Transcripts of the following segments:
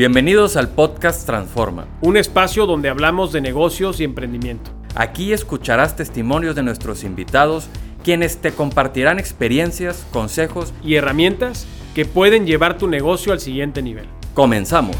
Bienvenidos al podcast Transforma. Un espacio donde hablamos de negocios y emprendimiento. Aquí escucharás testimonios de nuestros invitados, quienes te compartirán experiencias, consejos y herramientas que pueden llevar tu negocio al siguiente nivel. Comenzamos.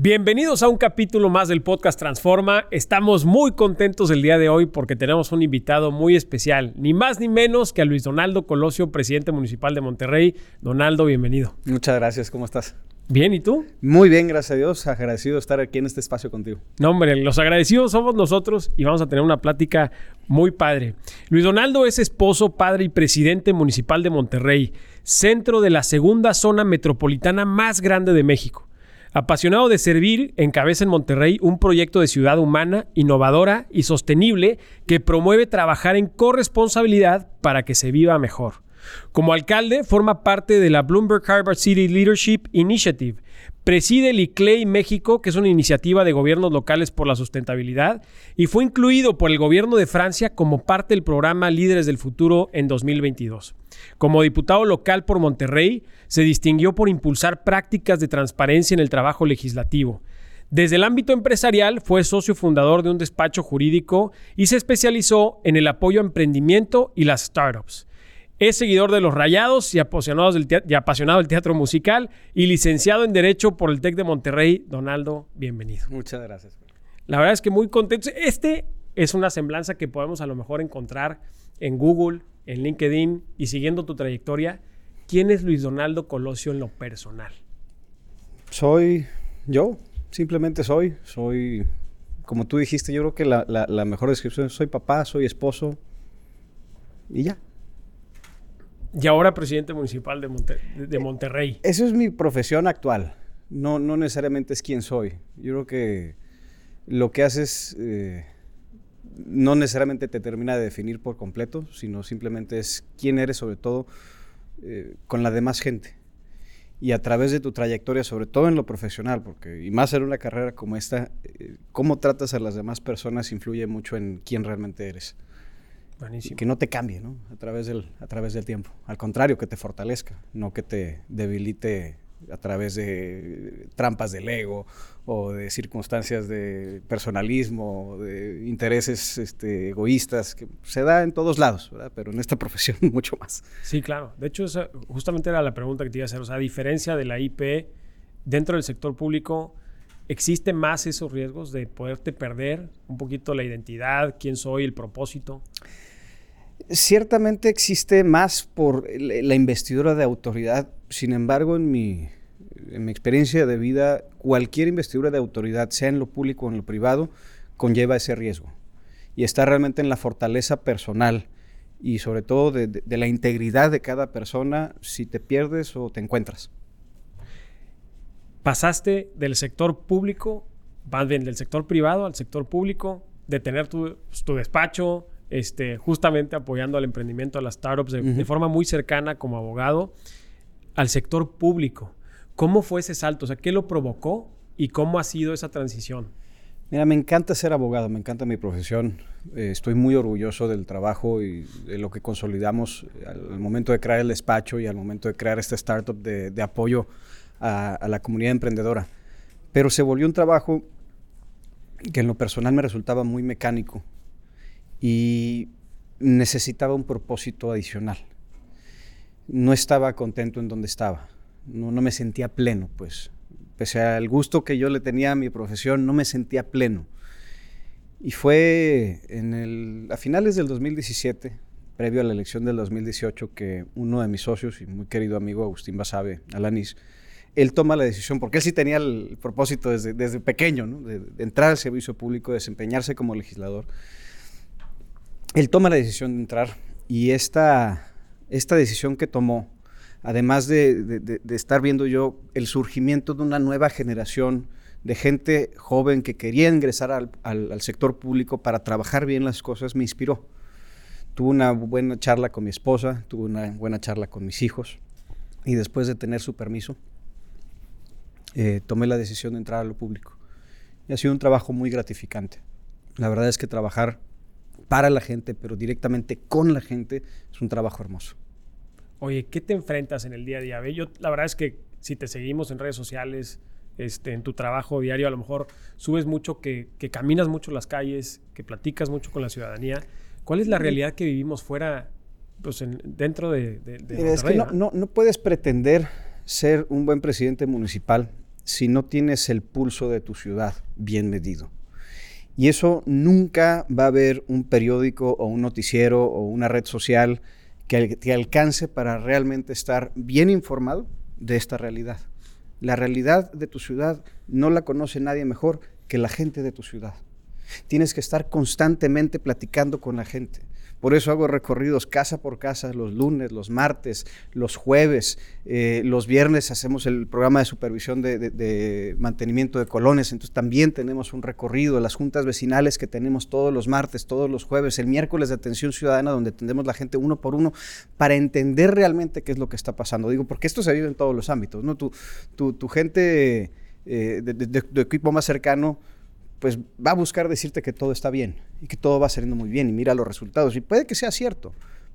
Bienvenidos a un capítulo más del podcast Transforma. Estamos muy contentos el día de hoy porque tenemos un invitado muy especial, ni más ni menos que a Luis Donaldo Colosio, presidente municipal de Monterrey. Donaldo, bienvenido. Muchas gracias, ¿cómo estás? Bien, ¿y tú? Muy bien, gracias a Dios. Agradecido de estar aquí en este espacio contigo. No, hombre, los agradecidos somos nosotros y vamos a tener una plática muy padre. Luis Donaldo es esposo, padre y presidente municipal de Monterrey, centro de la segunda zona metropolitana más grande de México. Apasionado de servir, encabeza en Monterrey un proyecto de ciudad humana, innovadora y sostenible que promueve trabajar en corresponsabilidad para que se viva mejor. Como alcalde, forma parte de la Bloomberg Harvard City Leadership Initiative. Preside el ICLEI México, que es una iniciativa de gobiernos locales por la sustentabilidad, y fue incluido por el gobierno de Francia como parte del programa Líderes del Futuro en 2022. Como diputado local por Monterrey, se distinguió por impulsar prácticas de transparencia en el trabajo legislativo. Desde el ámbito empresarial fue socio fundador de un despacho jurídico y se especializó en el apoyo a emprendimiento y las startups. Es seguidor de los Rayados y apasionado del, y apasionado del teatro musical y licenciado en Derecho por el TEC de Monterrey. Donaldo, bienvenido. Muchas gracias. La verdad es que muy contento. Este es una semblanza que podemos a lo mejor encontrar en Google, en LinkedIn y siguiendo tu trayectoria. ¿Quién es Luis Donaldo Colosio en lo personal? Soy yo, simplemente soy. Soy, como tú dijiste, yo creo que la, la mejor descripción es soy papá, soy esposo y ya. Y ahora presidente municipal de, de Monterrey. Eso es mi profesión actual. No, no necesariamente es quien soy. Yo creo que lo que haces eh, no necesariamente te termina de definir por completo, sino simplemente es quién eres sobre todo eh, con la demás gente. Y a través de tu trayectoria, sobre todo en lo profesional, porque y más en una carrera como esta, eh, cómo tratas a las demás personas influye mucho en quién realmente eres. Que no te cambie, ¿no? A través, del, a través del tiempo. Al contrario, que te fortalezca, no que te debilite a través de trampas del ego o de circunstancias de personalismo, de intereses este, egoístas, que se da en todos lados, ¿verdad? pero en esta profesión mucho más. Sí, claro. De hecho, esa justamente era la pregunta que te iba a hacer. O sea, a diferencia de la IP, dentro del sector público, ¿existe más esos riesgos de poderte perder un poquito la identidad, quién soy, el propósito? Ciertamente existe más por la investidura de autoridad, sin embargo, en mi, en mi experiencia de vida, cualquier investidura de autoridad, sea en lo público o en lo privado, conlleva ese riesgo. Y está realmente en la fortaleza personal y sobre todo de, la integridad de cada persona si te pierdes o te encuentras. Pasaste del sector público, más del sector privado al sector público, de tener tu, tu despacho, este, justamente apoyando al emprendimiento, a las startups de, forma muy cercana como abogado, al sector público. ¿Cómo fue ese salto? O sea, ¿qué lo provocó y cómo ha sido esa transición? Mira, me encanta ser abogado, me encanta mi profesión. Eh, estoy muy orgulloso del trabajo y de lo que consolidamos al, momento de crear el despacho y al momento de crear esta startup de, apoyo a, a, la comunidad emprendedora. Pero se volvió un trabajo que en lo personal me resultaba muy mecánico y necesitaba un propósito adicional. No estaba contento en donde estaba, no, me sentía pleno, pues. Pese al gusto que yo le tenía a mi profesión, no me sentía pleno. Y fue en el, a finales del 2017, previo a la elección del 2018, que uno de mis socios y muy querido amigo Agustín Basabe, Alanis, él toma la decisión, porque él sí tenía el propósito desde, desde pequeño, de, entrar al servicio público, de desempeñarse como legislador él toma la decisión de entrar y esta, esta decisión que tomó, además de, estar viendo yo el surgimiento de una nueva generación de gente joven que quería ingresar al, sector público para trabajar bien las cosas, me inspiró. Tuve una buena charla con mi esposa, tuve una buena charla con mis hijos y después de tener su permiso, eh, tomé la decisión de entrar a lo público. Y ha sido un trabajo muy gratificante. La verdad es que trabajar para la gente, pero directamente con la gente, es un trabajo hermoso. Oye, ¿qué te enfrentas en el día a día? Yo, la verdad es que si te seguimos en redes sociales, este, en tu trabajo diario, a lo mejor subes mucho, que, caminas mucho las calles, que platicas mucho con la ciudadanía. ¿Cuál es la realidad que vivimos fuera, pues dentro de, de, Es que no, no, no puedes pretender ser un buen presidente municipal si no tienes el pulso de tu ciudad bien medido. Y eso nunca va a haber un periódico o un noticiero o una red social que te alcance para realmente estar bien informado de esta realidad. La realidad de tu ciudad no la conoce nadie mejor que la gente de tu ciudad. Tienes que estar constantemente platicando con la gente. Por eso hago recorridos casa por casa los lunes, los martes, los jueves, eh, los viernes hacemos el programa de supervisión de, mantenimiento de colonias, entonces también tenemos un recorrido, las juntas vecinales que tenemos todos los martes, todos los jueves, el miércoles de atención ciudadana donde atendemos la gente uno por uno para entender realmente qué es lo que está pasando. Digo, porque esto se vive en todos los ámbitos, ¿no? Tu, tu, gente eh, de equipo más cercano pues va a buscar decirte que todo está bien y que todo va saliendo muy bien y mira los resultados. Y puede que sea cierto,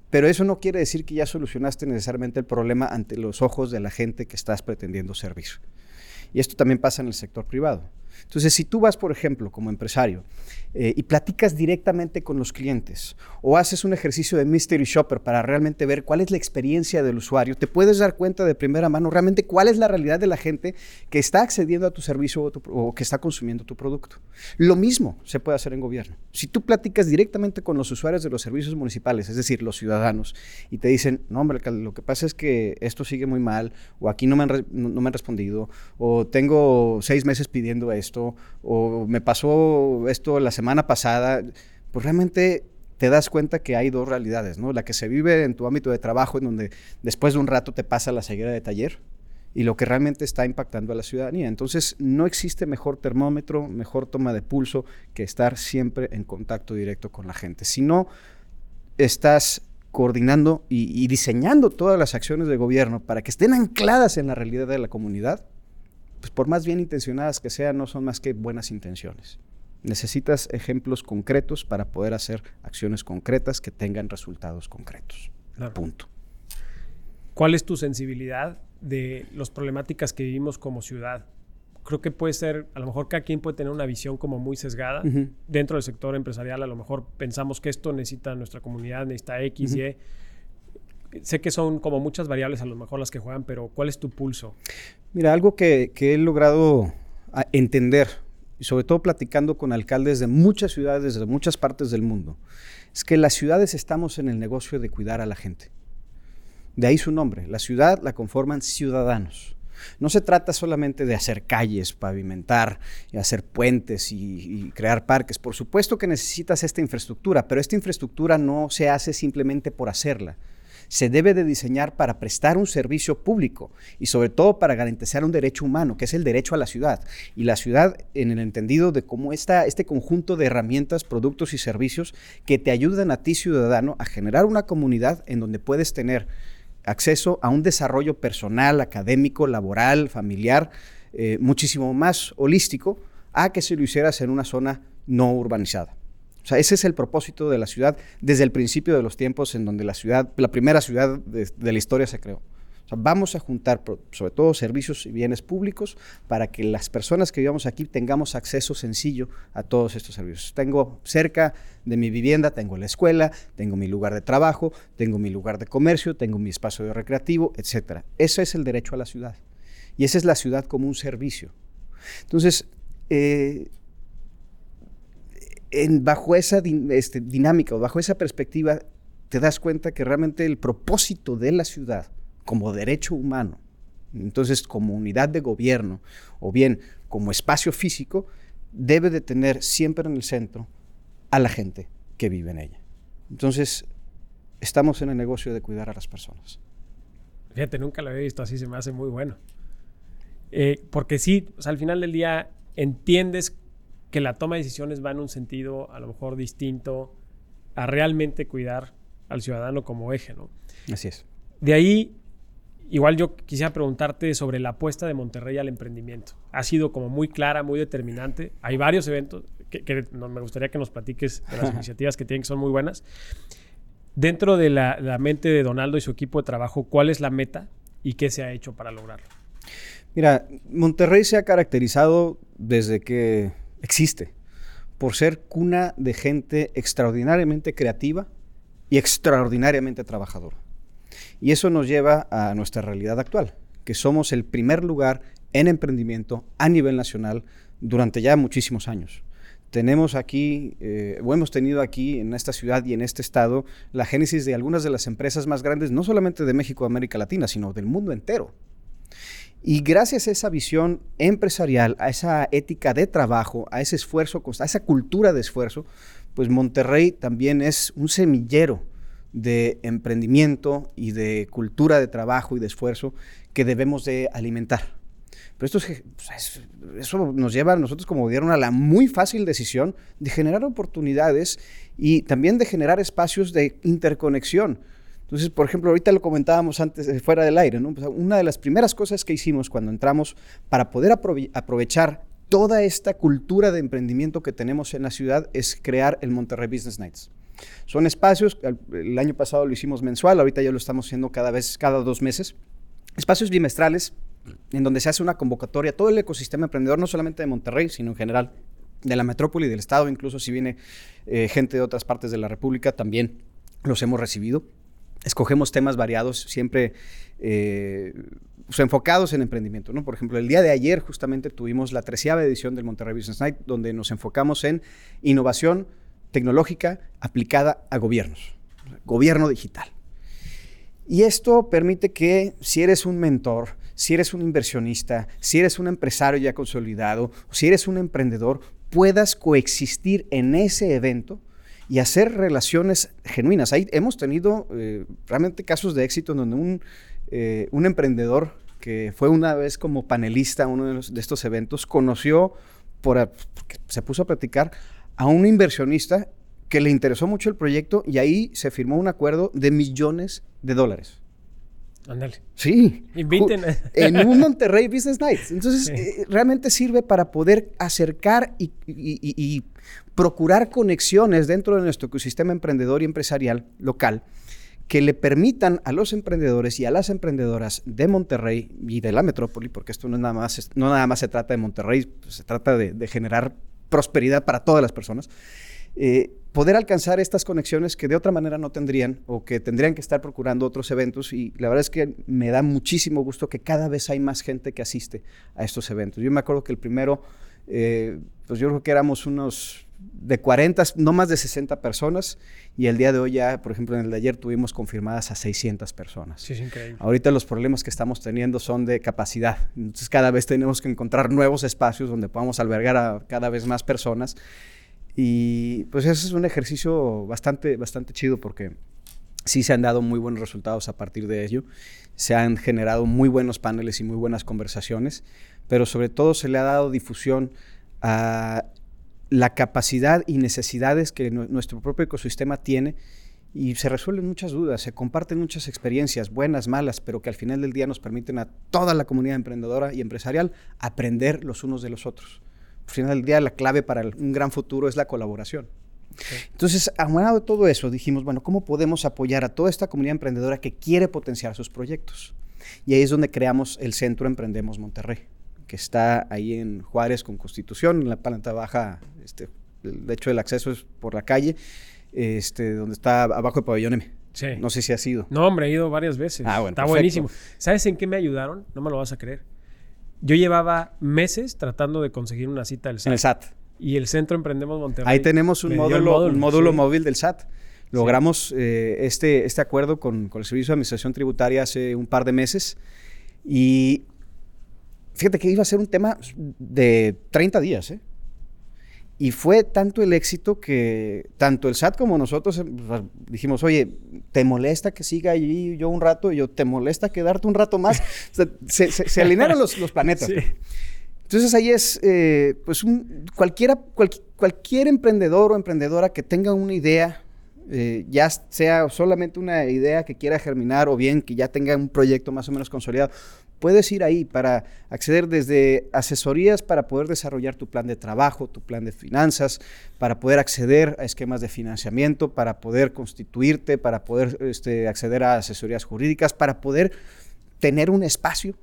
pero eso no quiere decir que ya solucionaste necesariamente el problema ante los ojos de la gente que estás pretendiendo servir. Y esto también pasa en el sector privado. Entonces, si tú vas, por ejemplo, como empresario eh, y platicas directamente con los clientes o haces un ejercicio de mystery shopper para realmente ver cuál es la experiencia del usuario, te puedes dar cuenta de primera mano realmente cuál es la realidad de la gente que está accediendo a tu servicio o, que está consumiendo tu producto. Lo mismo se puede hacer en gobierno. Si tú platicas directamente con los usuarios de los servicios municipales, es decir, los ciudadanos, y te dicen, no, hombre, lo que pasa es que esto sigue muy mal, o aquí no me han, respondido, o tengo seis meses pidiendo esto, o me pasó esto la semana pasada, pues realmente te das cuenta que hay dos realidades, ¿no? La que se vive en tu ámbito de trabajo, en donde después de un rato te pasa la ceguera de taller, y lo que realmente está impactando a la ciudadanía. Entonces, no existe mejor termómetro, mejor toma de pulso que estar siempre en contacto directo con la gente. Si no estás coordinando y diseñando todas las acciones de gobierno para que estén ancladas en la realidad de la comunidad, pues por más bien intencionadas que sean, no son más que buenas intenciones. Necesitas ejemplos concretos para poder hacer acciones concretas que tengan resultados concretos. Punto. ¿Cuál es tu sensibilidad de las problemáticas que vivimos como ciudad? Creo que puede ser, a lo mejor cada quien puede tener una visión como muy sesgada. Dentro del sector empresarial a lo mejor pensamos que esto necesita nuestra comunidad, necesita X, Y. Sé que son como muchas variables a lo mejor las que juegan, pero ¿cuál es tu pulso? Mira, algo que, he logrado entender y sobre todo platicando con alcaldes de muchas ciudades, de muchas partes del mundo, es que las ciudades estamos en el negocio de cuidar a la gente. De ahí su nombre. La ciudad la conforman ciudadanos. No se trata solamente de hacer calles, pavimentar, y hacer puentes y, crear parques. Por supuesto que necesitas esta infraestructura, pero esta infraestructura no se hace simplemente por hacerla se debe de diseñar para prestar un servicio público y sobre todo para garantizar un derecho humano, que es el derecho a la ciudad. Y la ciudad en el entendido de cómo está este conjunto de herramientas, productos y servicios que te ayudan a ti ciudadano a generar una comunidad en donde puedes tener acceso a un desarrollo personal, académico, laboral, familiar, eh, muchísimo más holístico a que si lo hicieras en una zona no urbanizada. O sea, ese es el propósito de la ciudad desde el principio de los tiempos en donde la ciudad, la primera ciudad de, la historia se creó. O sea, vamos a juntar sobre todo servicios y bienes públicos para que las personas que vivamos aquí tengamos acceso sencillo a todos estos servicios. Tengo cerca de mi vivienda, tengo la escuela, tengo mi lugar de trabajo, tengo mi lugar de comercio, tengo mi espacio de recreativo, etc. Ese es el derecho a la ciudad. Y esa es la ciudad como un servicio. Entonces, eh, bajo esa este, dinámica o bajo esa perspectiva, te das cuenta que realmente el propósito de la ciudad como derecho humano, entonces como unidad de gobierno o bien como espacio físico, debe de tener siempre en el centro a la gente que vive en ella. Entonces, estamos en el negocio de cuidar a las personas. Fíjate, nunca lo había visto así, se me hace muy bueno. Eh, porque sí, al final del día entiendes que la toma de decisiones va en un sentido a lo mejor distinto a realmente cuidar al ciudadano como eje, ¿no? Así es. De ahí, igual yo quisiera preguntarte sobre la apuesta de Monterrey al emprendimiento. Ha sido como muy clara, muy determinante. Hay varios eventos que, me gustaría que nos platiques de las iniciativas que tienen, que son muy buenas. Dentro de la, la mente de Donaldo y su equipo de trabajo, ¿cuál es la meta y qué se ha hecho para lograrlo? Mira, Monterrey se ha caracterizado desde que existe por ser cuna de gente extraordinariamente creativa y extraordinariamente trabajadora. Y eso nos lleva a nuestra realidad actual, que somos el primer lugar en emprendimiento a nivel nacional durante ya muchísimos años. Tenemos aquí, eh, o hemos tenido aquí en esta ciudad y en este estado, la génesis de algunas de las empresas más grandes, no solamente de México América Latina, sino del mundo entero. Y gracias a esa visión empresarial, a esa ética de trabajo, a ese esfuerzo, a esa cultura de esfuerzo, pues Monterrey también es un semillero de emprendimiento y de cultura de trabajo y de esfuerzo que debemos de alimentar. Pero esto pues, eso nos lleva a nosotros como gobierno a la muy fácil decisión de generar oportunidades y también de generar espacios de interconexión. Entonces, por ejemplo, ahorita lo comentábamos antes, eh, fuera del aire, ¿no? Pues, una de las primeras cosas que hicimos cuando entramos para poder aprovechar toda esta cultura de emprendimiento que tenemos en la ciudad es crear el Monterrey Business Nights. Son espacios, el año pasado lo hicimos mensual, ahorita ya lo estamos haciendo cada vez, cada dos meses. Espacios bimestrales en donde se hace una convocatoria, todo el ecosistema emprendedor, no solamente de Monterrey, sino en general de la metrópoli, del estado, incluso si viene eh, gente de otras partes de la República, también los hemos recibido escogemos temas variados, siempre eh, enfocados en emprendimiento. ¿no? Por ejemplo, el día de ayer justamente tuvimos la treceava edición del Monterrey Business Night, donde nos enfocamos en innovación tecnológica aplicada a gobiernos, gobierno digital. Y esto permite que si eres un mentor, si eres un inversionista, si eres un empresario ya consolidado, si eres un emprendedor, puedas coexistir en ese evento y hacer relaciones genuinas. Ahí hemos tenido eh, realmente casos de éxito en donde un, eh, un, emprendedor que fue una vez como panelista a uno de, de estos eventos conoció, por, se puso a platicar a un inversionista que le interesó mucho el proyecto y ahí se firmó un acuerdo de millones de dólares. Ándale. Sí. Inviten. En un Monterrey Business Nights. Entonces, eh, realmente sirve para poder acercar y, y, procurar conexiones dentro de nuestro ecosistema emprendedor y empresarial local que le permitan a los emprendedores y a las emprendedoras de Monterrey y de la metrópoli, porque esto no, nada más, no nada más se trata de Monterrey, pues, se trata de, generar prosperidad para todas las personas, eh, poder alcanzar estas conexiones que de otra manera no tendrían o que tendrían que estar procurando otros eventos y la verdad es que me da muchísimo gusto que cada vez hay más gente que asiste a estos eventos. Yo me acuerdo que el primero, eh, pues yo creo que éramos unos de 40, no más de 60 personas, y el día de hoy ya, por ejemplo, en el de ayer tuvimos confirmadas a 600 personas. Sí, es increíble. Ahorita los problemas que estamos teniendo son de capacidad, entonces cada vez tenemos que encontrar nuevos espacios donde podamos albergar a cada vez más personas, y pues ese es un ejercicio bastante, bastante chido porque sí se han dado muy buenos resultados a partir de ello, se han generado muy buenos paneles y muy buenas conversaciones, pero sobre todo se le ha dado difusión a la capacidad y necesidades que nuestro propio ecosistema tiene y se resuelven muchas dudas, se comparten muchas experiencias, buenas, malas, pero que al final del día nos permiten a toda la comunidad emprendedora y empresarial aprender los unos de los otros. Al final del día la clave para un gran futuro es la colaboración. Entonces, aunado de todo eso, dijimos, bueno, ¿cómo podemos apoyar a toda esta comunidad emprendedora que quiere potenciar sus proyectos? Y ahí es donde creamos el Centro Emprendemos Monterrey que está ahí en Juárez con Constitución, en la planta baja, este, de hecho el acceso es por la calle, este, donde está abajo el pabellón M. Sí. No sé si ha sido. No, hombre, he ido varias veces. Ah, bueno, está perfecto. buenísimo. ¿Sabes en qué me ayudaron? No me lo vas a creer. Yo llevaba meses tratando de conseguir una cita del SAT. En el SAT. Y el Centro Emprendemos Monterrey. Ahí tenemos un módulo, un módulo sí. móvil del SAT. Logramos eh, este, este acuerdo con, con el Servicio de Administración Tributaria hace un par de meses y fíjate que iba a ser un tema de 30 días, ¿eh? Y fue tanto el éxito que tanto el SAT como nosotros pues, dijimos, oye, ¿te molesta que siga allí yo un rato? Y yo, ¿te molesta quedarte un rato más? O sea, se, se, se, alinearon los, los planetas. Sí. Entonces ahí es, eh, pues, un, cualquiera, cual, cualquier emprendedor o emprendedora que tenga una idea, eh, ya sea solamente una idea que quiera germinar o bien que ya tenga un proyecto más o menos consolidado, puedes ir ahí para acceder desde asesorías para poder desarrollar tu plan de trabajo, tu plan de finanzas, para poder acceder a esquemas de financiamiento, para poder constituirte, para poder este, acceder a asesorías jurídicas, para poder tener un espacio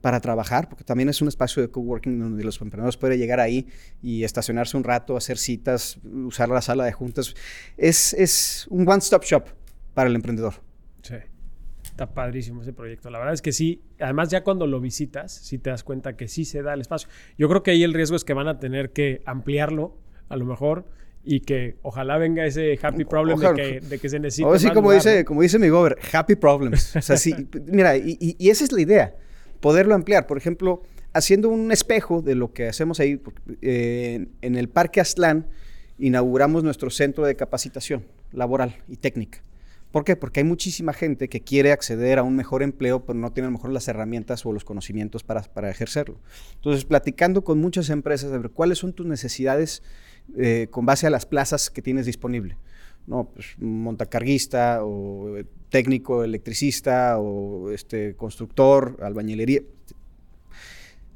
para trabajar, porque también es un espacio de coworking donde los emprendedores pueden llegar ahí y estacionarse un rato, hacer citas, usar la sala de juntas. Es, es un one-stop shop para el emprendedor. Sí. Está padrísimo ese proyecto. La verdad es que sí. Además, ya cuando lo visitas, sí te das cuenta que sí se da el espacio. Yo creo que ahí el riesgo es que van a tener que ampliarlo, a lo mejor, y que ojalá venga ese happy problem de, que, se necesita. O sí, como, dice, como dice mi gober, happy problems. O sea, sí, mira, y, esa es la idea, poderlo ampliar. Por ejemplo, haciendo un espejo de lo que hacemos ahí, eh, en el Parque Aztlán inauguramos nuestro centro de capacitación laboral y técnica. ¿Por qué? Porque hay muchísima gente que quiere acceder a un mejor empleo, pero no tiene a lo mejor las herramientas o los conocimientos para, ejercerlo. Entonces, platicando con muchas empresas de ver cuáles son tus necesidades eh, con base a las plazas que tienes disponible. No, pues montacarguista o técnico electricista o este, constructor, albañilería.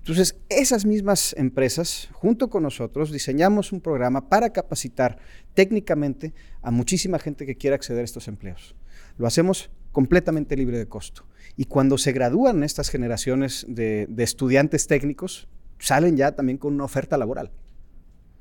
Entonces, esas mismas empresas, junto con nosotros, diseñamos un programa para capacitar técnicamente a muchísima gente que quiera acceder a estos empleos. Lo hacemos completamente libre de costo. Y cuando se gradúan estas generaciones de, estudiantes técnicos, salen ya también con una oferta laboral.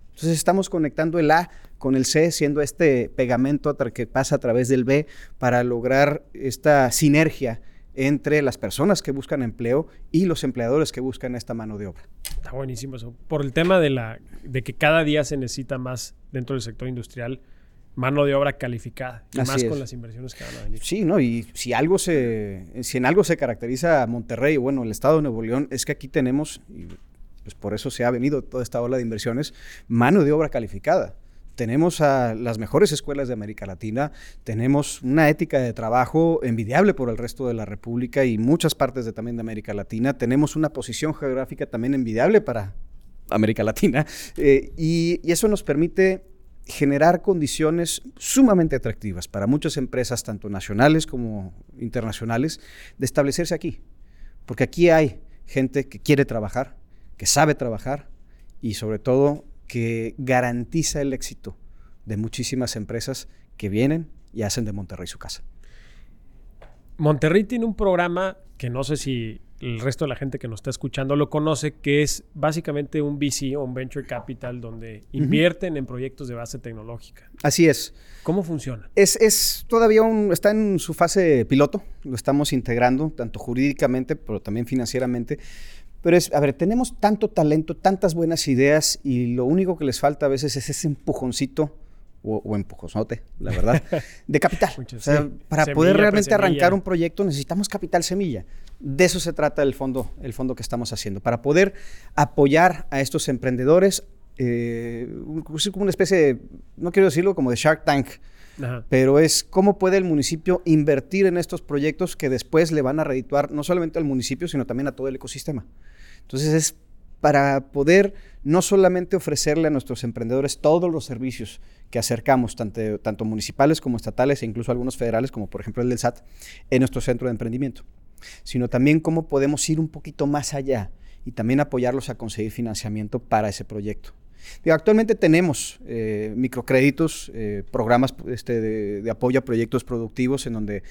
Entonces estamos conectando el A con el C, siendo este pegamento que pasa a través del B para lograr esta sinergia entre las personas que buscan empleo y los empleadores que buscan esta mano de obra. Está buenísimo eso. Por el tema de, la, de que cada día se necesita más dentro del sector industrial, mano de obra calificada, y más con las inversiones que van a venir. Sí, ¿no? Y si algo se, si en algo se caracteriza a Monterrey, bueno, el estado de Nuevo León, es que aquí tenemos, y pues por eso se ha venido toda esta ola de inversiones, mano de obra calificada tenemos a las mejores escuelas de América Latina, tenemos una ética de trabajo envidiable por el resto de la República y muchas partes de, también de América Latina, tenemos una posición geográfica también envidiable para América Latina eh, y, eso nos permite generar condiciones sumamente atractivas para muchas empresas, tanto nacionales como internacionales, de establecerse aquí, porque aquí hay gente que quiere trabajar, que sabe trabajar y sobre todo que garantiza el éxito de muchísimas empresas que vienen y hacen de Monterrey su casa. Monterrey tiene un programa que no sé si el resto de la gente que nos está escuchando lo conoce, que es básicamente un VC o un Venture Capital donde invierten en proyectos de base tecnológica. Así es. ¿Cómo funciona? Es, es todavía un, está en su fase piloto, lo estamos integrando tanto jurídicamente, pero también financieramente, pero es, a ver, tenemos tanto talento, tantas buenas ideas y lo único que les falta a veces es ese empujoncito o, o empujosote, la verdad, de capital. o sea, para poder realmente arrancar un proyecto necesitamos capital semilla. De eso se trata el fondo, el fondo que estamos haciendo, para poder apoyar a estos emprendedores, eh, como una especie de, no quiero decirlo como de Shark Tank, pero es cómo puede el municipio invertir en estos proyectos que después le van a redituar no solamente al municipio, sino también a todo el ecosistema. Entonces es para poder no solamente ofrecerle a nuestros emprendedores todos los servicios que acercamos, tanto, municipales como estatales e incluso algunos federales, como por ejemplo el del SAT, en nuestro centro de emprendimiento, sino también cómo podemos ir un poquito más allá y también apoyarlos a conseguir financiamiento para ese proyecto. actualmente tenemos eh, microcréditos, eh, programas este, de, apoyo a proyectos productivos en donde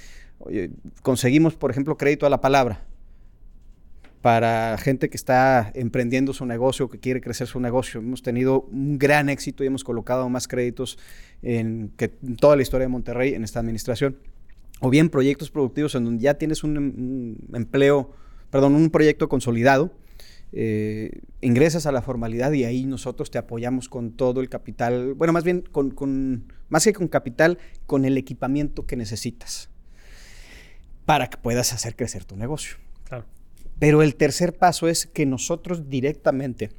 conseguimos, por ejemplo, crédito a la palabra para gente que está emprendiendo su negocio, que quiere crecer su negocio. Hemos tenido un gran éxito y hemos colocado más créditos en, que toda la historia de Monterrey en esta administración. O bien proyectos productivos en donde ya tienes un, empleo, perdón, un proyecto consolidado, eh, ingresas a la formalidad y ahí nosotros te apoyamos con todo el capital, bueno, más bien con, más que con capital, con el equipamiento que necesitas para que puedas hacer crecer tu negocio. Claro. Pero el tercer paso es que nosotros directamente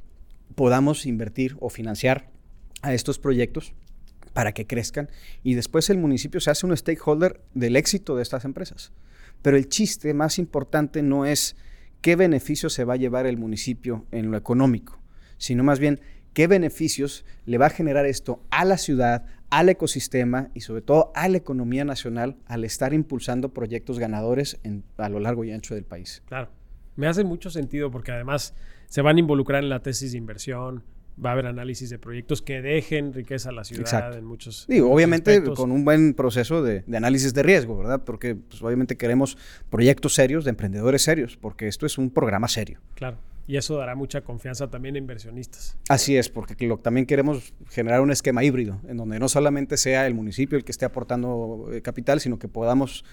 podamos invertir o financiar a estos proyectos para que crezcan y después el municipio se hace un stakeholder del éxito de estas empresas. Pero el chiste más importante no es qué beneficios se va a llevar el municipio en lo económico, sino más bien qué beneficios le va a generar esto a la ciudad, al ecosistema y sobre todo a la economía nacional al estar impulsando proyectos ganadores a lo largo y ancho del país. Claro. Me hace mucho sentido porque además se van a involucrar en la tesis de inversión, va a haber análisis de proyectos que dejen riqueza a la ciudad en muchos. Sí, obviamente con un buen proceso de, análisis de riesgo, ¿verdad? Porque pues, obviamente queremos proyectos serios de emprendedores serios, porque esto es un programa serio. Claro. Y eso dará mucha confianza también a inversionistas. Así es, porque también queremos generar un esquema híbrido, en donde no solamente sea el municipio el que esté aportando eh, capital, sino que podamos,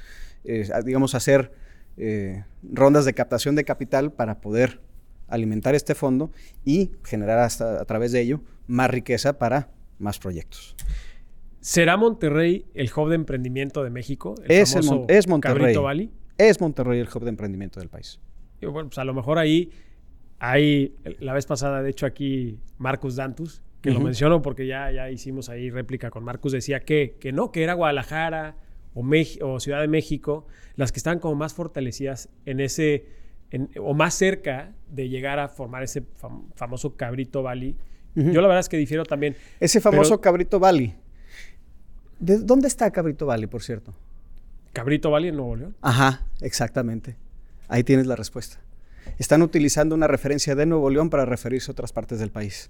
eh, digamos, hacer eh, rondas de captación de capital para poder alimentar este fondo y generar hasta, a través de ello más riqueza para más proyectos. ¿Será Monterrey el hub de emprendimiento de México? es, es Monterrey. Valley? Es Monterrey el hub de emprendimiento del país. Y bueno, pues a lo mejor ahí hay, la vez pasada, de hecho, aquí Marcus Dantus, que lo menciono porque ya, ya hicimos ahí réplica con Marcus, decía que, que no, que era Guadalajara o, o Ciudad de México las que están como más fortalecidas en ese o más cerca de llegar a formar ese famoso Cabrito Valley. Yo la verdad es que difiero también. Ese famoso Cabrito Valley. ¿De dónde está Cabrito Valley, por cierto? Cabrito Valley en Nuevo León. Ajá, exactamente. Ahí tienes la respuesta. Están utilizando una referencia de Nuevo León para referirse a otras partes del país.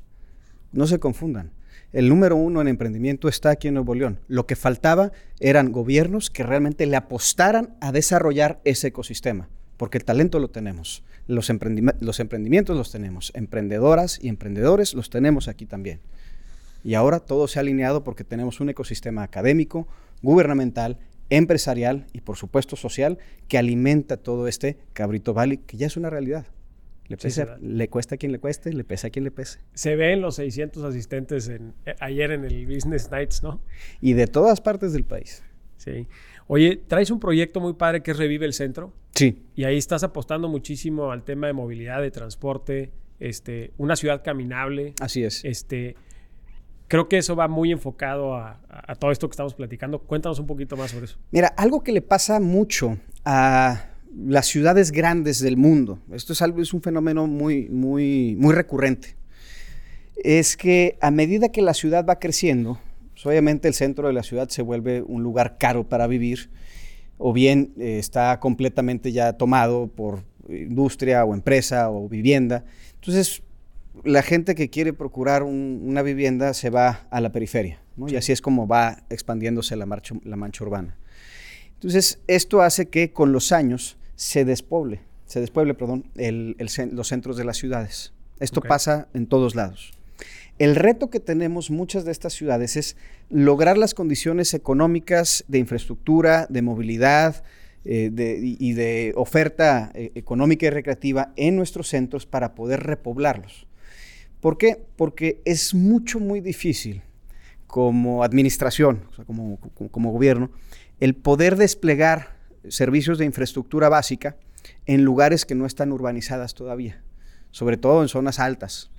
No se confundan. El número uno en emprendimiento está aquí en Nuevo León. Lo que faltaba eran gobiernos que realmente le apostaran a desarrollar ese ecosistema porque el talento lo tenemos, los, emprendimientos los tenemos, emprendedoras y emprendedores los tenemos aquí también. Y ahora todo se ha alineado porque tenemos un ecosistema académico, gubernamental, empresarial y por supuesto social que alimenta todo este cabrito valley que ya es una realidad. Le, le cuesta a quien le cueste, le pesa a quien le pese. Se ven los 600 asistentes en, eh, ayer en el Business Nights, ¿no? Y de todas partes del país. Sí. Oye, traes un proyecto muy padre que es Revive el Centro. Sí. Y ahí estás apostando muchísimo al tema de movilidad, de transporte, este, una ciudad caminable. Así es. Este, creo que eso va muy enfocado a, todo esto que estamos platicando. Cuéntanos un poquito más sobre eso. Mira, algo que le pasa mucho a las ciudades grandes del mundo, esto es algo, es un fenómeno muy, muy, muy recurrente, es que a medida que la ciudad va creciendo, pues, obviamente el centro de la ciudad se vuelve un lugar caro para vivir o bien eh, está completamente ya tomado por industria o empresa o vivienda. Entonces, la gente que quiere procurar una vivienda se va a la periferia, y así es como va expandiéndose la, la mancha urbana. Entonces, esto hace que con los años se despoble, se despueble, perdón, los centros de las ciudades. Esto pasa en todos lados. El reto que tenemos muchas de estas ciudades es lograr las condiciones económicas de infraestructura, de movilidad eh, y de oferta eh, económica y recreativa en nuestros centros para poder repoblarlos. ¿Por qué? Porque es mucho, muy difícil como administración, como, como gobierno, el poder desplegar servicios de infraestructura básica en lugares que no están urbanizadas todavía, sobre todo en zonas altas.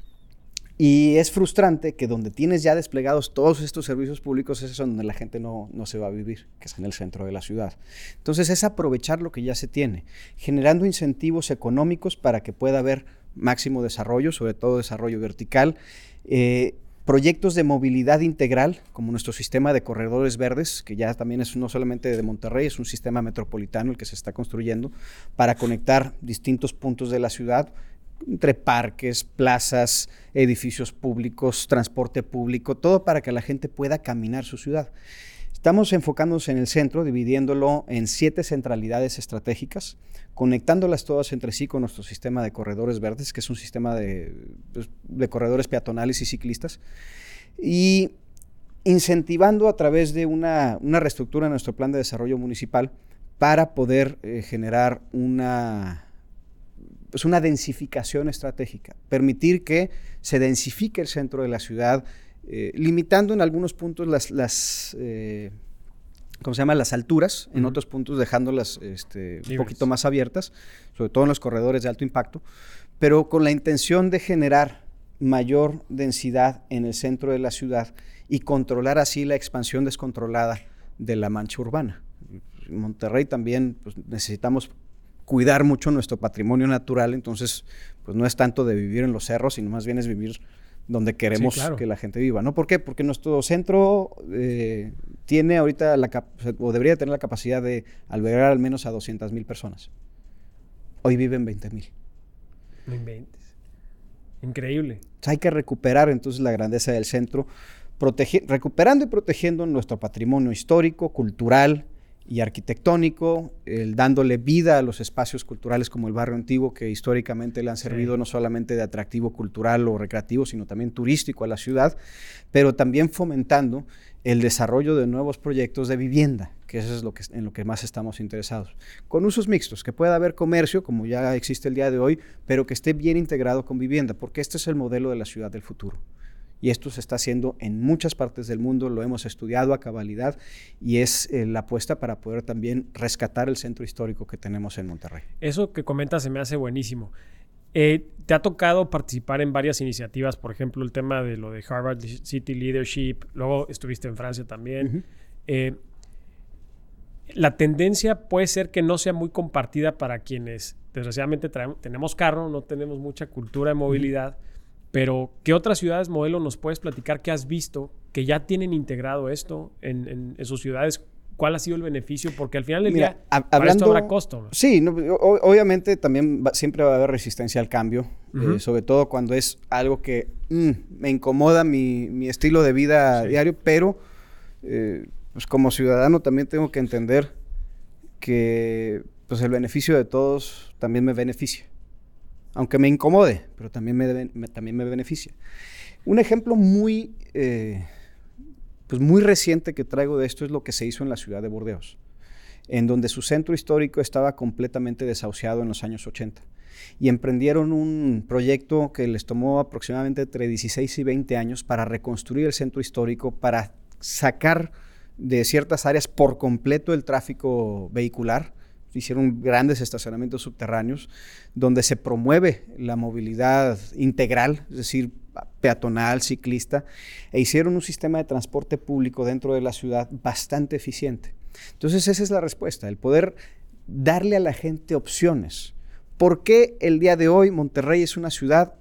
Y es frustrante que donde tienes ya desplegados todos estos servicios públicos es donde la gente no, no, se va a vivir, que es en el centro de la ciudad. Entonces es aprovechar lo que ya se tiene, generando incentivos económicos para que pueda haber máximo desarrollo, sobre todo desarrollo vertical. Eh, proyectos de movilidad integral, como nuestro sistema de corredores verdes, que ya también es no solamente de Monterrey, es un sistema metropolitano el que se está construyendo para conectar distintos puntos de la ciudad entre parques, plazas, edificios públicos, transporte público, todo para que la gente pueda caminar su ciudad. Estamos enfocándonos en el centro, dividiéndolo en siete centralidades estratégicas, conectándolas todas entre sí con nuestro sistema de corredores verdes, que es un sistema de, pues, corredores peatonales y ciclistas, y incentivando a través de una, reestructura en nuestro plan de desarrollo municipal para poder eh, generar una pues una densificación estratégica, permitir que se densifique el centro de la ciudad, eh, limitando en algunos puntos las, las eh, ¿cómo se llama? Las alturas, en otros puntos dejándolas este, un poquito más abiertas, sobre todo en los corredores de alto impacto, pero con la intención de generar mayor densidad en el centro de la ciudad y controlar así la expansión descontrolada de la mancha urbana. En Monterrey también pues, necesitamos cuidar mucho nuestro patrimonio natural, entonces pues no es tanto de vivir en los cerros, sino más bien es vivir donde queremos que la gente viva, ¿no? ¿Por qué? Porque nuestro centro eh, tiene ahorita la o debería tener la capacidad de albergar al menos a 200 mil personas. Hoy viven 20 mil. No inventes. Increíble. hay que recuperar entonces la grandeza del centro, recuperando y protegiendo nuestro patrimonio histórico, cultural, y arquitectónico, el dándole vida a los espacios culturales como el barrio antiguo, que históricamente le han servido no solamente de atractivo cultural o recreativo, sino también turístico a la ciudad, pero también fomentando el desarrollo de nuevos proyectos de vivienda, que eso es lo que, en lo que más estamos interesados. Con usos mixtos, que pueda haber comercio, como ya existe el día de hoy, pero que esté bien integrado con vivienda, porque este es el modelo de la ciudad del futuro y esto se está haciendo en muchas partes del mundo, lo hemos estudiado a cabalidad y es eh, la apuesta para poder también rescatar el centro histórico que tenemos en Monterrey. Eso que comentas se me hace buenísimo. Eh, ¿Te ha tocado participar en varias iniciativas? Por ejemplo, el tema de lo de Harvard City Leadership, luego estuviste en Francia también. Eh, la tendencia puede ser que no sea muy compartida para quienes desgraciadamente tenemos carro, no tenemos mucha cultura de movilidad. Pero, ¿qué otras ciudades modelo nos puedes platicar que has visto que ya tienen integrado esto en, sus ciudades? ¿Cuál ha sido el beneficio? Porque al final del día, hablando, habrá costo. Sí, obviamente también siempre va a haber resistencia al cambio, eh, sobre todo cuando es algo que mm, me incomoda mi, estilo de vida diario, pero eh, pues como ciudadano también tengo que entender que pues el beneficio de todos también me beneficia aunque me incomode, pero también me, también me beneficia. Un ejemplo muy, eh, pues muy reciente que traigo de esto es lo que se hizo en la ciudad de Burdeos, en donde su centro histórico estaba completamente desahuciado en los años 80. Y emprendieron un proyecto que les tomó aproximadamente entre 16 y 20 años para reconstruir el centro histórico, para sacar de ciertas áreas por completo el tráfico vehicular, hicieron grandes estacionamientos subterráneos donde se promueve la movilidad integral, es decir, peatonal, ciclista, e hicieron un sistema de transporte público dentro de la ciudad bastante eficiente. Entonces esa es la respuesta, el poder darle a la gente opciones. ¿Por qué el día de hoy Monterrey es una ciudad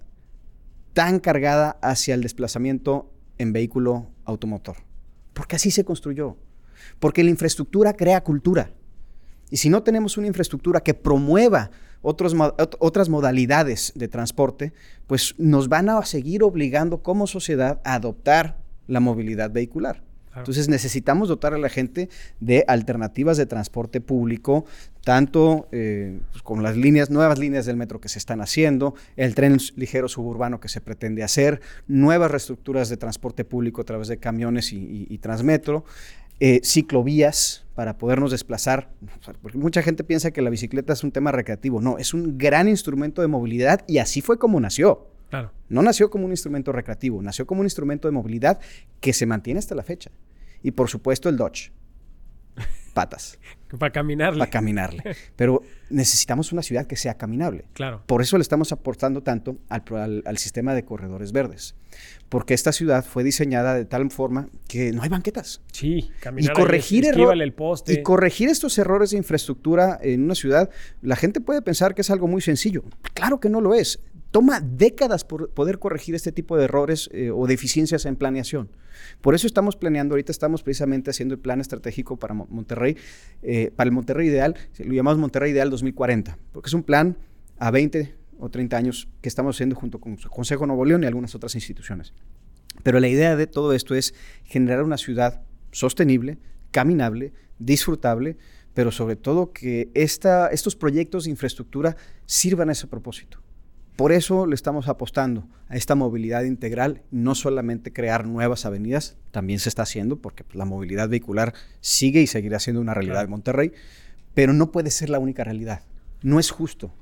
tan cargada hacia el desplazamiento en vehículo automotor? Porque así se construyó. Porque la infraestructura crea cultura. Y si no tenemos una infraestructura que promueva otras modalidades de transporte, pues nos van a seguir obligando como sociedad a adoptar la movilidad vehicular. Entonces necesitamos dotar a la gente de alternativas de transporte público, tanto eh, pues, con las líneas, nuevas líneas del metro que se están haciendo, el tren ligero suburbano que se pretende hacer, nuevas reestructuras de transporte público a través de camiones y transmetro, eh, ciclovías para podernos desplazar, porque mucha gente piensa que la bicicleta es un tema recreativo, no, es un gran instrumento de movilidad y así fue como nació. Claro. No nació como un instrumento recreativo, nació como un instrumento de movilidad que se mantiene hasta la fecha. Y por supuesto el Dodge patas. Para caminarle. Para caminarle. Pero necesitamos una ciudad que sea caminable. Claro. Por eso le estamos aportando tanto al, al, sistema de corredores verdes. Porque esta ciudad fue diseñada de tal forma que no hay banquetas. Sí, caminar. Y corregir, el poste. y corregir estos errores de infraestructura en una ciudad, la gente puede pensar que es algo muy sencillo. Claro que no lo es. Toma décadas por poder corregir este tipo de errores eh, o deficiencias en planeación. Por eso estamos planeando, ahorita estamos precisamente haciendo el plan estratégico para Monterrey, eh, para el Monterrey Ideal, lo llamamos Monterrey Ideal 2040, porque es un plan a 20 o 30 años que estamos haciendo junto con el Consejo Nuevo León y algunas otras instituciones. Pero la idea de todo esto es generar una ciudad sostenible, caminable, disfrutable, pero sobre todo que estos proyectos de infraestructura sirvan a ese propósito. Por eso le estamos apostando a esta movilidad integral, no solamente crear nuevas avenidas, también se está haciendo porque la movilidad vehicular sigue y seguirá siendo una realidad de Monterrey, pero no puede ser la única realidad. No es justo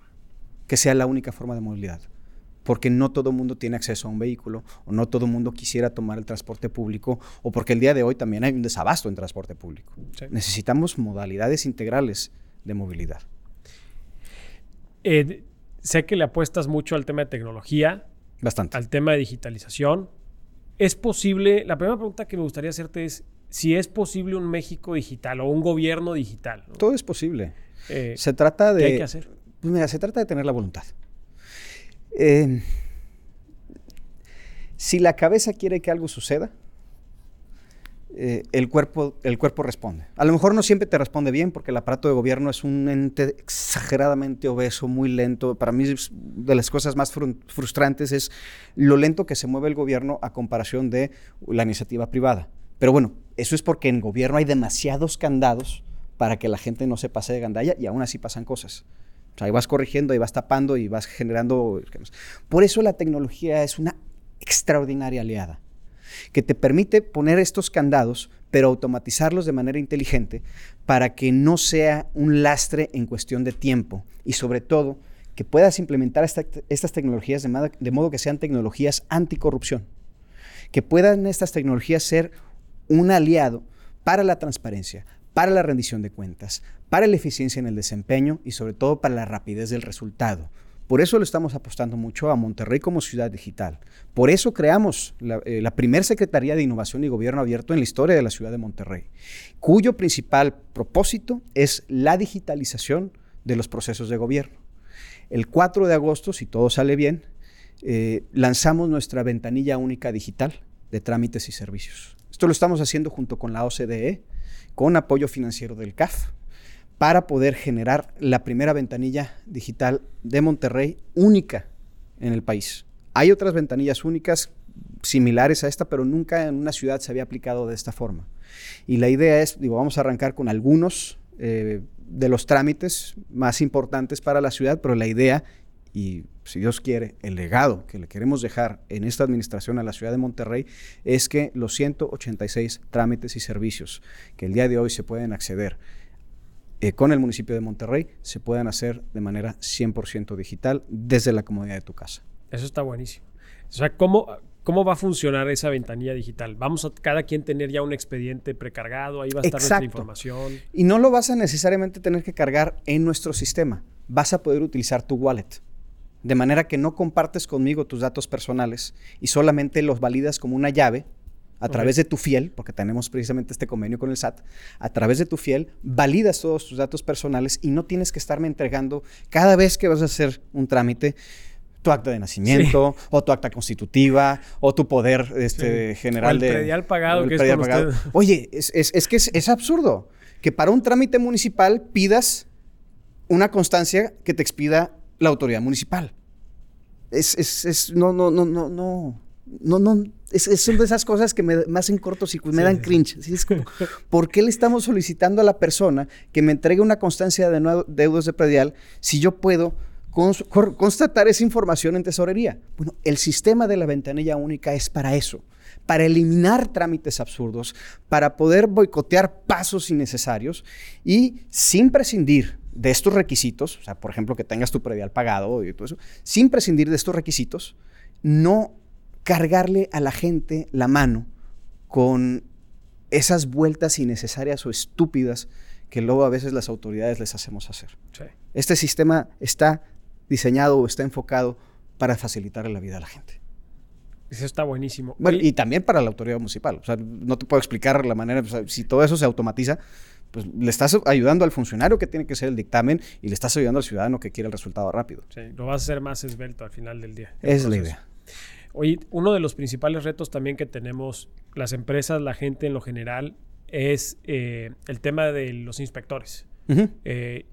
que sea la única forma de movilidad, porque no todo mundo tiene acceso a un vehículo o no todo el mundo quisiera tomar el transporte público o porque el día de hoy también hay un desabasto en transporte público. Necesitamos modalidades integrales de movilidad. Eh, sé que le apuestas mucho al tema de tecnología. Bastante. Al tema de digitalización. ¿Es posible? La primera pregunta que me gustaría hacerte es si es posible un México digital o un gobierno digital. Todo es posible. Eh, se trata de... ¿Qué hay que hacer? Pues mira, se trata de tener la voluntad. Eh, si la cabeza quiere que algo suceda, eh, el, cuerpo, el cuerpo responde. A lo mejor no siempre te responde bien porque el aparato de gobierno es un ente exageradamente obeso, muy lento. Para mí de las cosas más frustrantes es lo lento que se mueve el gobierno a comparación de la iniciativa privada. Pero bueno, eso es porque en gobierno hay demasiados candados para que la gente no se pase de gandalla y aún así pasan cosas. O sea, ahí vas corrigiendo, ahí vas tapando y vas generando... Por eso la tecnología es una extraordinaria aliada que te permite poner estos candados, pero automatizarlos de manera inteligente para que no sea un lastre en cuestión de tiempo y sobre todo que puedas implementar estas tecnologías de, de modo que sean tecnologías anticorrupción, que puedan estas tecnologías ser un aliado para la transparencia, para la rendición de cuentas, para la eficiencia en el desempeño y sobre todo para la rapidez del resultado. Por eso le estamos apostando mucho a Monterrey como ciudad digital. Por eso creamos la, eh, primera Secretaría de Innovación y Gobierno Abierto en la historia de la ciudad de Monterrey, cuyo principal propósito es la digitalización de los procesos de gobierno. El 4 de agosto, si todo sale bien, eh, lanzamos nuestra ventanilla única digital de trámites y servicios. Esto lo estamos haciendo junto con la OCDE, con apoyo financiero del CAF, para poder generar la primera ventanilla digital de Monterrey única en el país. Hay otras ventanillas únicas similares a esta, pero nunca en una ciudad se había aplicado de esta forma. Y la idea es, digo, vamos a arrancar con algunos eh, de los trámites más importantes para la ciudad, pero la idea, y si Dios quiere, el legado que le queremos dejar en esta administración a la ciudad de Monterrey es que los 186 trámites y servicios que el día de hoy se pueden acceder eh, con el municipio de Monterrey se puedan hacer de manera 100% digital desde la comodidad de tu casa. Eso está buenísimo. O sea, ¿cómo, ¿cómo va a funcionar esa ventanilla digital? Vamos a cada quien tener ya un expediente precargado, ahí va a estar nuestra información. Y no lo vas a necesariamente tener que cargar en nuestro sistema. Vas a poder utilizar tu wallet. De manera que no compartes conmigo tus datos personales y solamente los validas como una llave a través de tu fiel, porque tenemos precisamente este convenio con el SAT, a través de tu fiel validas todos tus datos personales y no tienes que estarme entregando cada vez que vas a hacer un trámite tu acta de nacimiento o tu acta constitutiva o tu poder este, general o el predial pagado que es pagado. Oye, es, es, que es, absurdo que para un trámite municipal pidas una constancia que te expida la autoridad municipal. Es, es, no, no, no, no, no no, no, es, son de esas cosas que me, hacen cortos y me dan cringe. ¿Por qué le estamos solicitando a la persona que me entregue una constancia de deudos de predial si yo puedo constatar esa información en tesorería? Bueno, el sistema de la ventanilla única es para eso, para eliminar trámites absurdos, para poder boicotear pasos innecesarios y sin prescindir de estos requisitos, o sea, por ejemplo, que tengas tu predial pagado y todo eso, sin prescindir de estos requisitos, no cargarle a la gente la mano con esas vueltas innecesarias o estúpidas que luego a veces las autoridades les hacemos hacer. Este sistema está diseñado o está enfocado para facilitar la vida a la gente. Eso está buenísimo. y también para la autoridad municipal. O sea, no te puedo explicar la manera, si todo eso se automatiza, pues le estás ayudando al funcionario que tiene que ser el dictamen y le estás ayudando al ciudadano que quiere el resultado rápido. Sí, lo vas a hacer más esbelto al final del día. Es la idea. Oye, uno de los principales retos también que tenemos las empresas, la gente en lo general, es eh, el tema de los inspectores. Eh,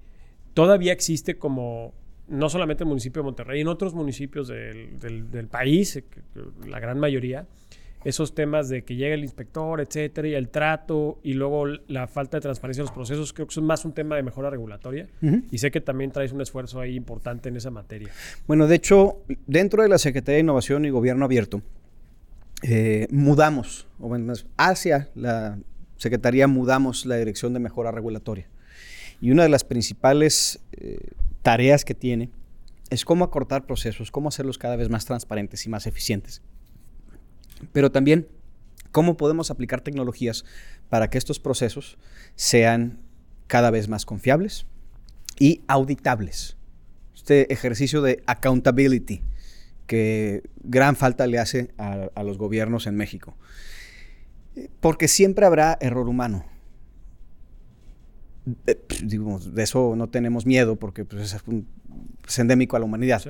todavía existe como, no solamente el municipio de Monterrey, en otros municipios del, del país, la gran mayoría, esos temas de que llega el inspector, etcétera, y el trato, y luego la falta de transparencia en los procesos, creo que son más un tema de mejora regulatoria. Y sé que también traes un esfuerzo ahí importante en esa materia. Bueno, de hecho, dentro de la Secretaría de Innovación y Gobierno Abierto, eh, mudamos, o hacia la Secretaría mudamos la dirección de mejora regulatoria. Y una de las principales eh, tareas que tiene es cómo acortar procesos, cómo hacerlos cada vez más transparentes y más eficientes. Pero también cómo podemos aplicar tecnologías para que estos procesos sean cada vez más confiables y auditables. Este ejercicio de accountability que gran falta le hace a, los gobiernos en México. Porque siempre habrá error humano. De, eso no tenemos miedo porque pues, es, endémico a la humanidad.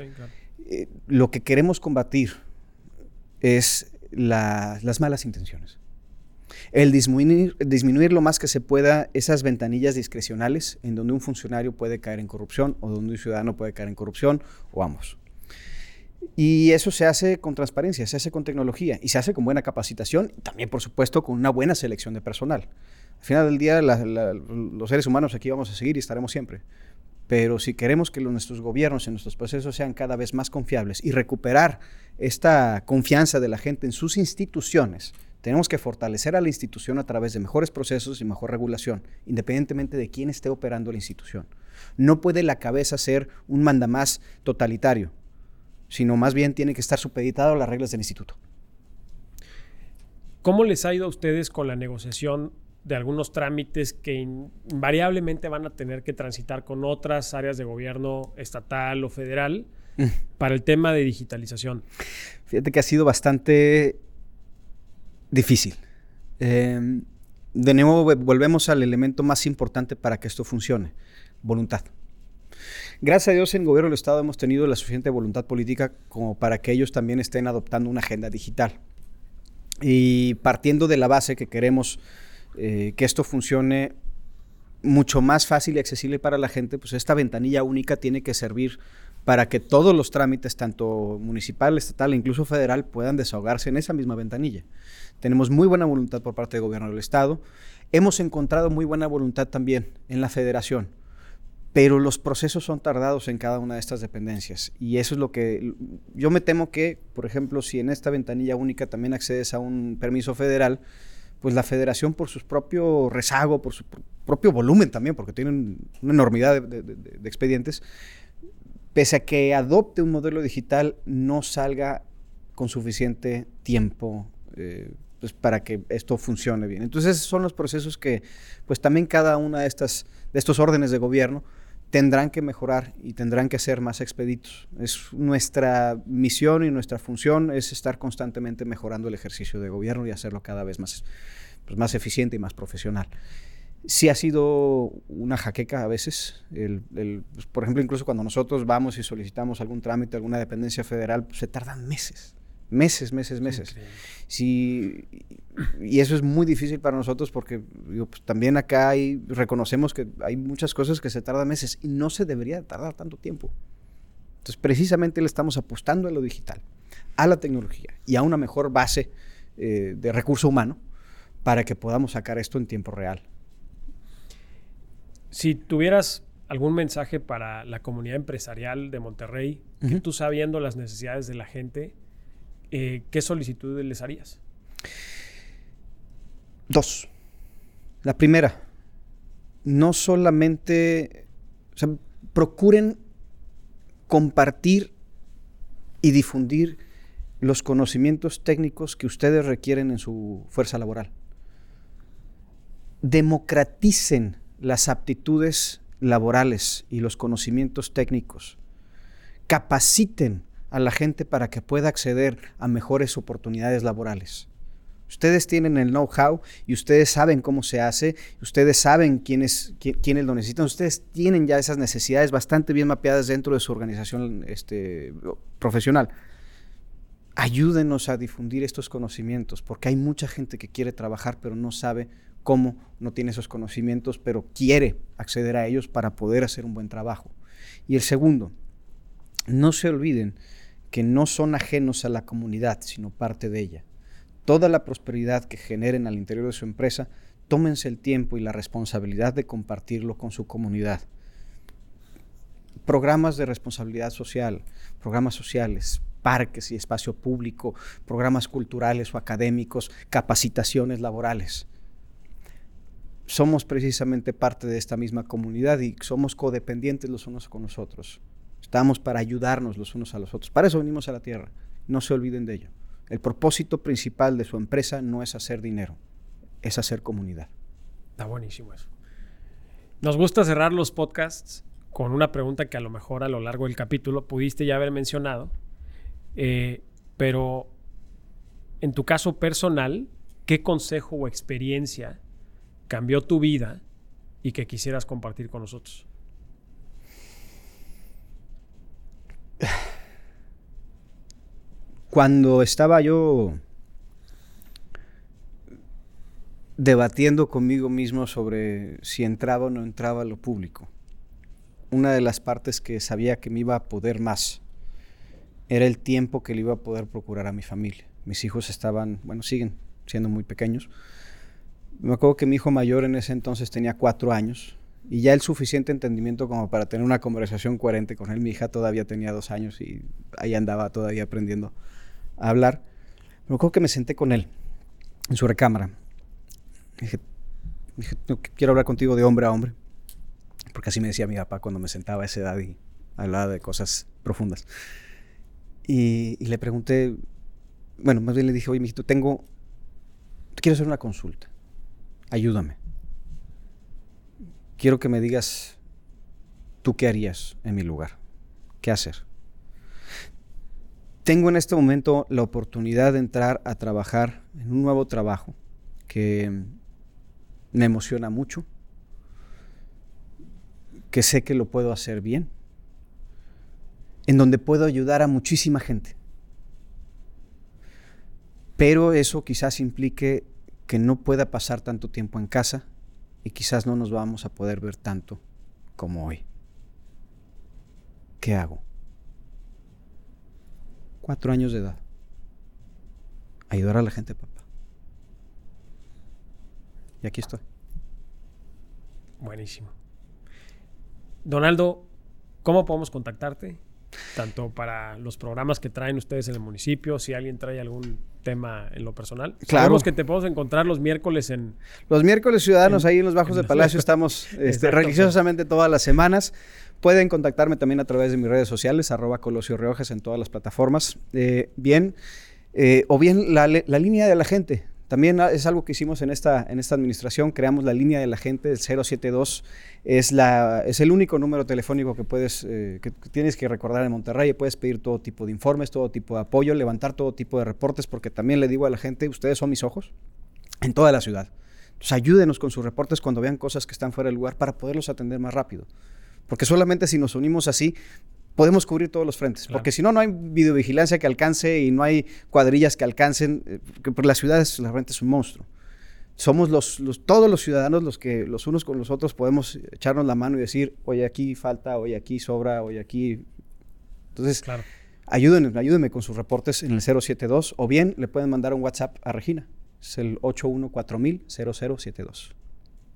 Eh, lo que queremos combatir es las malas intenciones. El disminuir, disminuir lo más que se pueda esas ventanillas discrecionales en donde un funcionario puede caer en corrupción o donde un ciudadano puede caer en corrupción o ambos. Y eso se hace con transparencia, se hace con tecnología y se hace con buena capacitación y también, por supuesto, con una buena selección de personal. Al final del día, los seres humanos aquí vamos a seguir y estaremos siempre. Pero si queremos que nuestros gobiernos y nuestros procesos sean cada vez más confiables y recuperar esta confianza de la gente en sus instituciones, tenemos que fortalecer a la institución a través de mejores procesos y mejor regulación, independientemente de quién esté operando la institución. No puede la cabeza ser un mandamás totalitario, sino más bien tiene que estar supeditado a las reglas del instituto. ¿Cómo les ha ido a ustedes con la negociación de algunos trámites que invariablemente van a tener que transitar con otras áreas de gobierno estatal o federal mm. para el tema de digitalización? Fíjate que ha sido bastante difícil. Em, de nuevo volvemos al elemento más importante para que esto funcione, voluntad. Gracias a Dios en gobierno del Estado hemos tenido la suficiente voluntad política como para que ellos también estén adoptando una agenda digital. Y partiendo de la base que queremos eh, que esto funcione mucho más fácil y accesible para la gente, pues esta ventanilla única tiene que servir para que todos los trámites, tanto municipal, estatal e incluso federal, puedan desahogarse en esa misma ventanilla. Tenemos muy buena voluntad por parte del gobierno del Estado. Hemos encontrado muy buena voluntad también en la federación, pero los procesos son tardados en cada una de estas dependencias. Y eso es lo que yo me temo que, por ejemplo, si en esta ventanilla única también accedes a un permiso federal, pues la federación por su propio rezago, por su propio volumen también, porque tienen una enormidad de, expedientes, pese a que adopte un modelo digital, no salga con suficiente tiempo eh, pues para que esto funcione bien. Entonces, son los procesos que, pues también cada una de estas, de estos órdenes de gobierno tendrán que mejorar y tendrán que ser más expeditos. Es nuestra misión y nuestra función es estar constantemente mejorando el ejercicio de gobierno y hacerlo cada vez más, pues, más eficiente y más profesional. Sí ha sido una jaqueca a veces. Pues, por ejemplo, incluso cuando nosotros vamos y solicitamos algún trámite, alguna dependencia federal, se tardan meses meses, meses, meses. Sí, y eso es muy difícil para nosotros porque pues, también acá hay, reconocemos que hay muchas cosas que se tardan meses y no se debería tardar tanto tiempo. Entonces, precisamente le estamos apostando a lo digital, a la tecnología y a una mejor base eh, de recurso humano para que podamos sacar esto en tiempo real. Si tuvieras algún mensaje para la comunidad empresarial de Monterrey, que tú sabiendo las necesidades de la gente, eh, ¿qué solicitudes les harías? Dos. La primera, no solamente, o sea, procuren compartir y difundir los conocimientos técnicos que ustedes requieren en su fuerza laboral. Democraticen las aptitudes laborales y los conocimientos técnicos. Capaciten a la gente para que pueda acceder a mejores oportunidades laborales. Ustedes tienen el know-how y ustedes saben cómo se hace, ustedes saben quiénes, quiénes lo necesitan, ustedes tienen ya esas necesidades bastante bien mapeadas dentro de su organización este, profesional. Ayúdenos a difundir estos conocimientos, porque hay mucha gente que quiere trabajar pero no sabe cómo, no tiene esos conocimientos, pero quiere acceder a ellos para poder hacer un buen trabajo. Y el segundo, no se olviden que no son ajenos a la comunidad, sino parte de ella. Toda la prosperidad que generen al interior de su empresa, tómense el tiempo y la responsabilidad de compartirlo con su comunidad. Programas de responsabilidad social, programas sociales, parques y espacio público, programas culturales o académicos, capacitaciones laborales. Somos precisamente parte de esta misma comunidad y somos codependientes los unos con los otros. Estamos para ayudarnos los unos a los otros. Para eso venimos a la tierra. No se olviden de ello. El propósito principal de su empresa no es hacer dinero, es hacer comunidad. Está buenísimo eso. Nos gusta cerrar los podcasts con una pregunta que a lo mejor a lo largo del capítulo pudiste ya haber mencionado, eh, pero en tu caso personal, ¿qué consejo o experiencia cambió tu vida y que quisieras compartir con nosotros? Cuando estaba yo debatiendo conmigo mismo sobre si entraba o no entraba lo público. Una de las partes que sabía que me iba a poder más era el tiempo que le iba a poder procurar a mi familia. Mis hijos estaban, bueno, siguen siendo muy pequeños. Me acuerdo que mi hijo mayor en ese entonces tenía cuatro años y ya el suficiente entendimiento como para tener una conversación coherente con él. Mi hija todavía tenía dos años y ahí andaba todavía aprendiendo a hablar. Me acuerdo que me senté con él en su recámara. Dije, quiero hablar contigo de hombre a hombre. Porque así me decía mi papá cuando me sentaba a esa edad y hablaba de cosas profundas. Y, le pregunté, bueno, más bien le dije, oye, mijito, tengo, quiero hacer una consulta. Ayúdame. Quiero que me digas, ¿tú qué harías en mi lugar? ¿Qué hacer? Tengo en este momento la oportunidad de entrar a trabajar en un nuevo trabajo que me emociona mucho, que sé que lo puedo hacer bien, en donde puedo ayudar a muchísima gente. Pero eso quizás implique que no pueda pasar tanto tiempo en casa y quizás no nos vamos a poder ver tanto como hoy. ¿Qué hago? Cuatro años de edad. Ayudar a la gente, papá. Y aquí estoy. Buenísimo. Donaldo, ¿cómo podemos contactarte? Tanto para los programas que traen ustedes en el municipio, si alguien trae algún tema en lo personal. Claro. Sabemos que te podemos encontrar los miércoles en... Los miércoles ciudadanos ahí en los Bajos de Palacio estamos este, religiosamente todas las semanas. Pueden contactarme también a través de mis redes sociales, arroba Colosio Riojas en todas las plataformas. Eh, bien, eh, o bien la, línea de la gente, también es algo que hicimos en esta, en esta administración, creamos la línea de la gente, el 072, es, la, es el único número telefónico que, puedes, eh, que tienes que recordar en Monterrey, puedes pedir todo tipo de informes, todo tipo de apoyo, levantar todo tipo de reportes, porque también le digo a la gente, ustedes son mis ojos en toda la ciudad. Entonces ayúdenos con sus reportes cuando vean cosas que están fuera del lugar para poderlos atender más rápido. Porque solamente si nos unimos así, podemos cubrir todos los frentes. Porque si no, no hay videovigilancia que alcance y no hay cuadrillas que alcancen, eh, porque la ciudad es, la es un monstruo. Somos los, todos los ciudadanos los que los unos con los otros podemos echarnos la mano y decir, oye, aquí falta, oye, aquí sobra, oye, aquí. Entonces, claro. ayúdenme, ayúdenme con sus reportes en el 072 o bien le pueden mandar un WhatsApp a Regina. Es el 814 0072.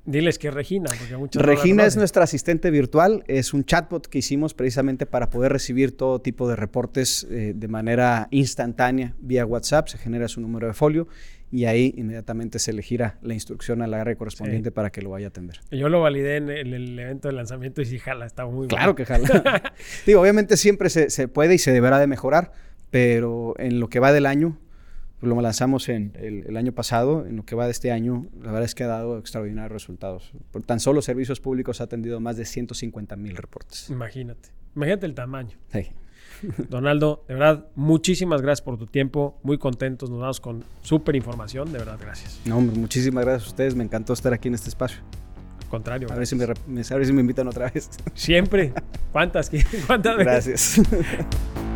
Diles que es Regina. Regina es nuestra asistente virtual, es un chatbot que hicimos precisamente para poder recibir todo tipo de reportes eh, de manera instantánea vía WhatsApp, se genera su número de folio y ahí inmediatamente se le gira la instrucción al área correspondiente para que lo vaya a atender. Yo lo validé en el, evento de lanzamiento y sí, jala, está muy Claro que jala. Digo, obviamente siempre se, se puede y se deberá de mejorar, pero en lo que va del año lo lanzamos en el, año pasado, en lo que va de este año, la verdad es que ha dado extraordinarios resultados. Por tan solo servicios públicos ha atendido más de 150 mil reportes. Imagínate, imagínate el tamaño. Sí. Donaldo, de verdad, muchísimas gracias por tu tiempo, muy contentos, nos vamos con súper información, de verdad, gracias. No, muchísimas gracias a ustedes, me encantó estar aquí en este espacio. Al contrario. A ver, si me, a ver si me invitan otra vez. Siempre. ¿Cuántas? ¿Cuántas veces? Gracias.